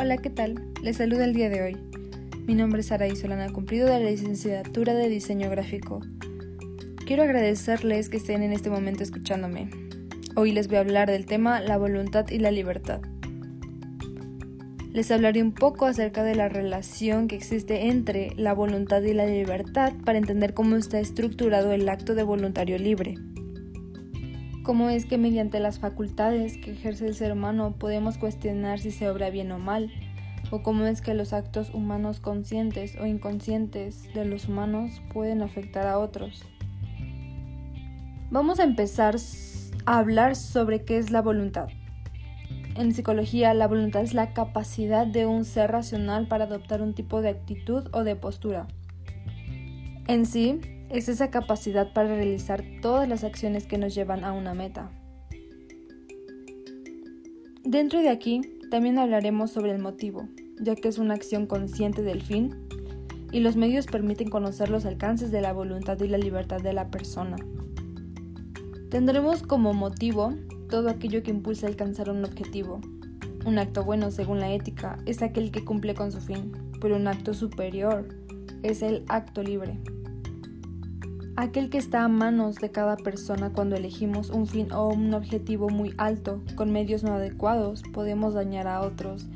Hola, ¿qué tal? Les saluda el día de hoy. Mi nombre es Sara Solana Cumplido de la licenciatura de Diseño Gráfico. Quiero agradecerles que estén en este momento escuchándome. Hoy les voy a hablar del tema la voluntad y la libertad. Les hablaré un poco acerca de la relación que existe entre la voluntad y la libertad para entender cómo está estructurado el acto de voluntario libre cómo es que mediante las facultades que ejerce el ser humano podemos cuestionar si se obra bien o mal, o cómo es que los actos humanos conscientes o inconscientes de los humanos pueden afectar a otros. Vamos a empezar a hablar sobre qué es la voluntad. En psicología, la voluntad es la capacidad de un ser racional para adoptar un tipo de actitud o de postura. En sí, es esa capacidad para realizar todas las acciones que nos llevan a una meta. Dentro de aquí también hablaremos sobre el motivo, ya que es una acción consciente del fin y los medios permiten conocer los alcances de la voluntad y la libertad de la persona. Tendremos como motivo todo aquello que impulsa a alcanzar un objetivo. Un acto bueno, según la ética, es aquel que cumple con su fin, pero un acto superior es el acto libre aquel que está a manos de cada persona cuando elegimos un fin o un objetivo muy alto con medios no adecuados podemos dañar a otros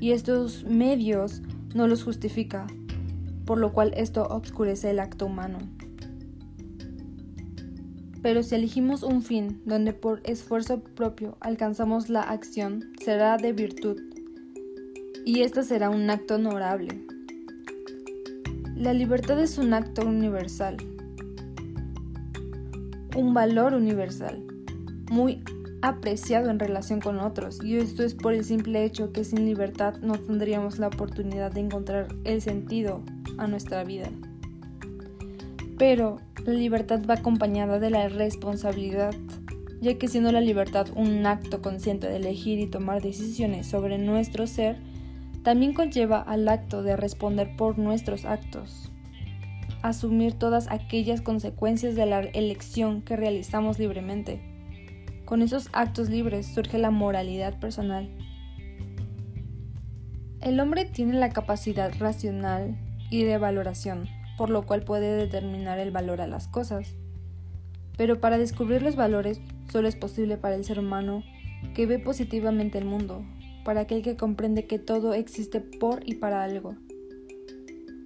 y estos medios no los justifica, por lo cual esto obscurece el acto humano. Pero si elegimos un fin donde por esfuerzo propio alcanzamos la acción, será de virtud y este será un acto honorable. La libertad es un acto universal un valor universal, muy apreciado en relación con otros, y esto es por el simple hecho que sin libertad no tendríamos la oportunidad de encontrar el sentido a nuestra vida. Pero la libertad va acompañada de la responsabilidad, ya que siendo la libertad un acto consciente de elegir y tomar decisiones sobre nuestro ser, también conlleva al acto de responder por nuestros actos asumir todas aquellas consecuencias de la elección que realizamos libremente. Con esos actos libres surge la moralidad personal. El hombre tiene la capacidad racional y de valoración, por lo cual puede determinar el valor a las cosas. Pero para descubrir los valores solo es posible para el ser humano que ve positivamente el mundo, para aquel que comprende que todo existe por y para algo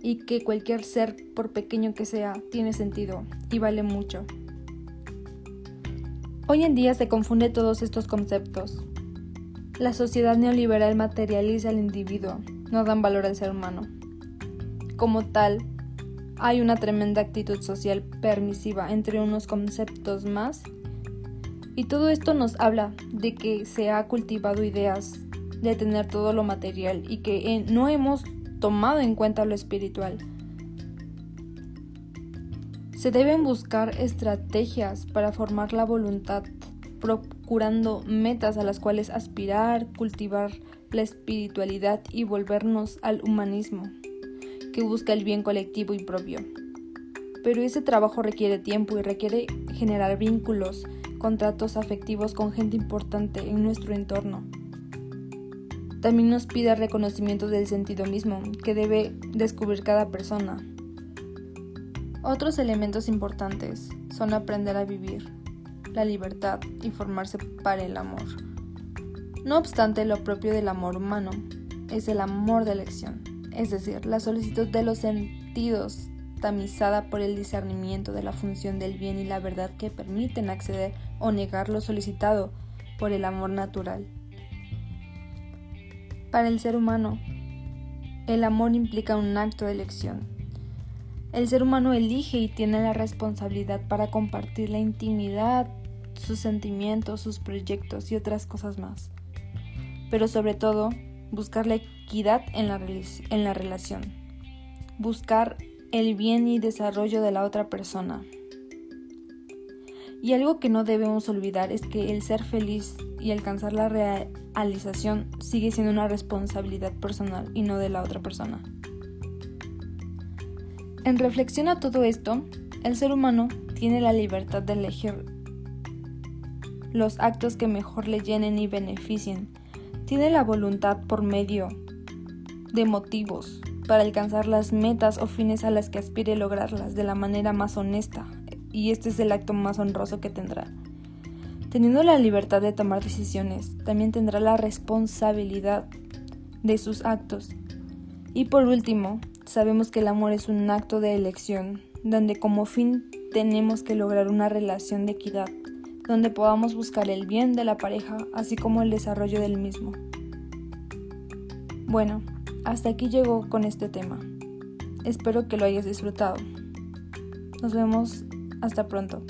y que cualquier ser, por pequeño que sea, tiene sentido y vale mucho. Hoy en día se confunde todos estos conceptos. La sociedad neoliberal materializa al individuo, no dan valor al ser humano. Como tal, hay una tremenda actitud social permisiva entre unos conceptos más y todo esto nos habla de que se ha cultivado ideas de tener todo lo material y que no hemos tomado en cuenta lo espiritual. Se deben buscar estrategias para formar la voluntad, procurando metas a las cuales aspirar, cultivar la espiritualidad y volvernos al humanismo, que busca el bien colectivo y propio. Pero ese trabajo requiere tiempo y requiere generar vínculos, contratos afectivos con gente importante en nuestro entorno también nos pide reconocimiento del sentido mismo que debe descubrir cada persona. Otros elementos importantes son aprender a vivir, la libertad y formarse para el amor. No obstante, lo propio del amor humano es el amor de elección, es decir, la solicitud de los sentidos tamizada por el discernimiento de la función del bien y la verdad que permiten acceder o negar lo solicitado por el amor natural. Para el ser humano, el amor implica un acto de elección. El ser humano elige y tiene la responsabilidad para compartir la intimidad, sus sentimientos, sus proyectos y otras cosas más. Pero sobre todo, buscar la equidad en la, en la relación. Buscar el bien y desarrollo de la otra persona. Y algo que no debemos olvidar es que el ser feliz y alcanzar la realización sigue siendo una responsabilidad personal y no de la otra persona. En reflexión a todo esto, el ser humano tiene la libertad de elegir los actos que mejor le llenen y beneficien. Tiene la voluntad por medio de motivos para alcanzar las metas o fines a las que aspire lograrlas de la manera más honesta, y este es el acto más honroso que tendrá. Teniendo la libertad de tomar decisiones, también tendrá la responsabilidad de sus actos. Y por último, sabemos que el amor es un acto de elección, donde como fin tenemos que lograr una relación de equidad, donde podamos buscar el bien de la pareja, así como el desarrollo del mismo. Bueno, hasta aquí llegó con este tema. Espero que lo hayas disfrutado. Nos vemos hasta pronto.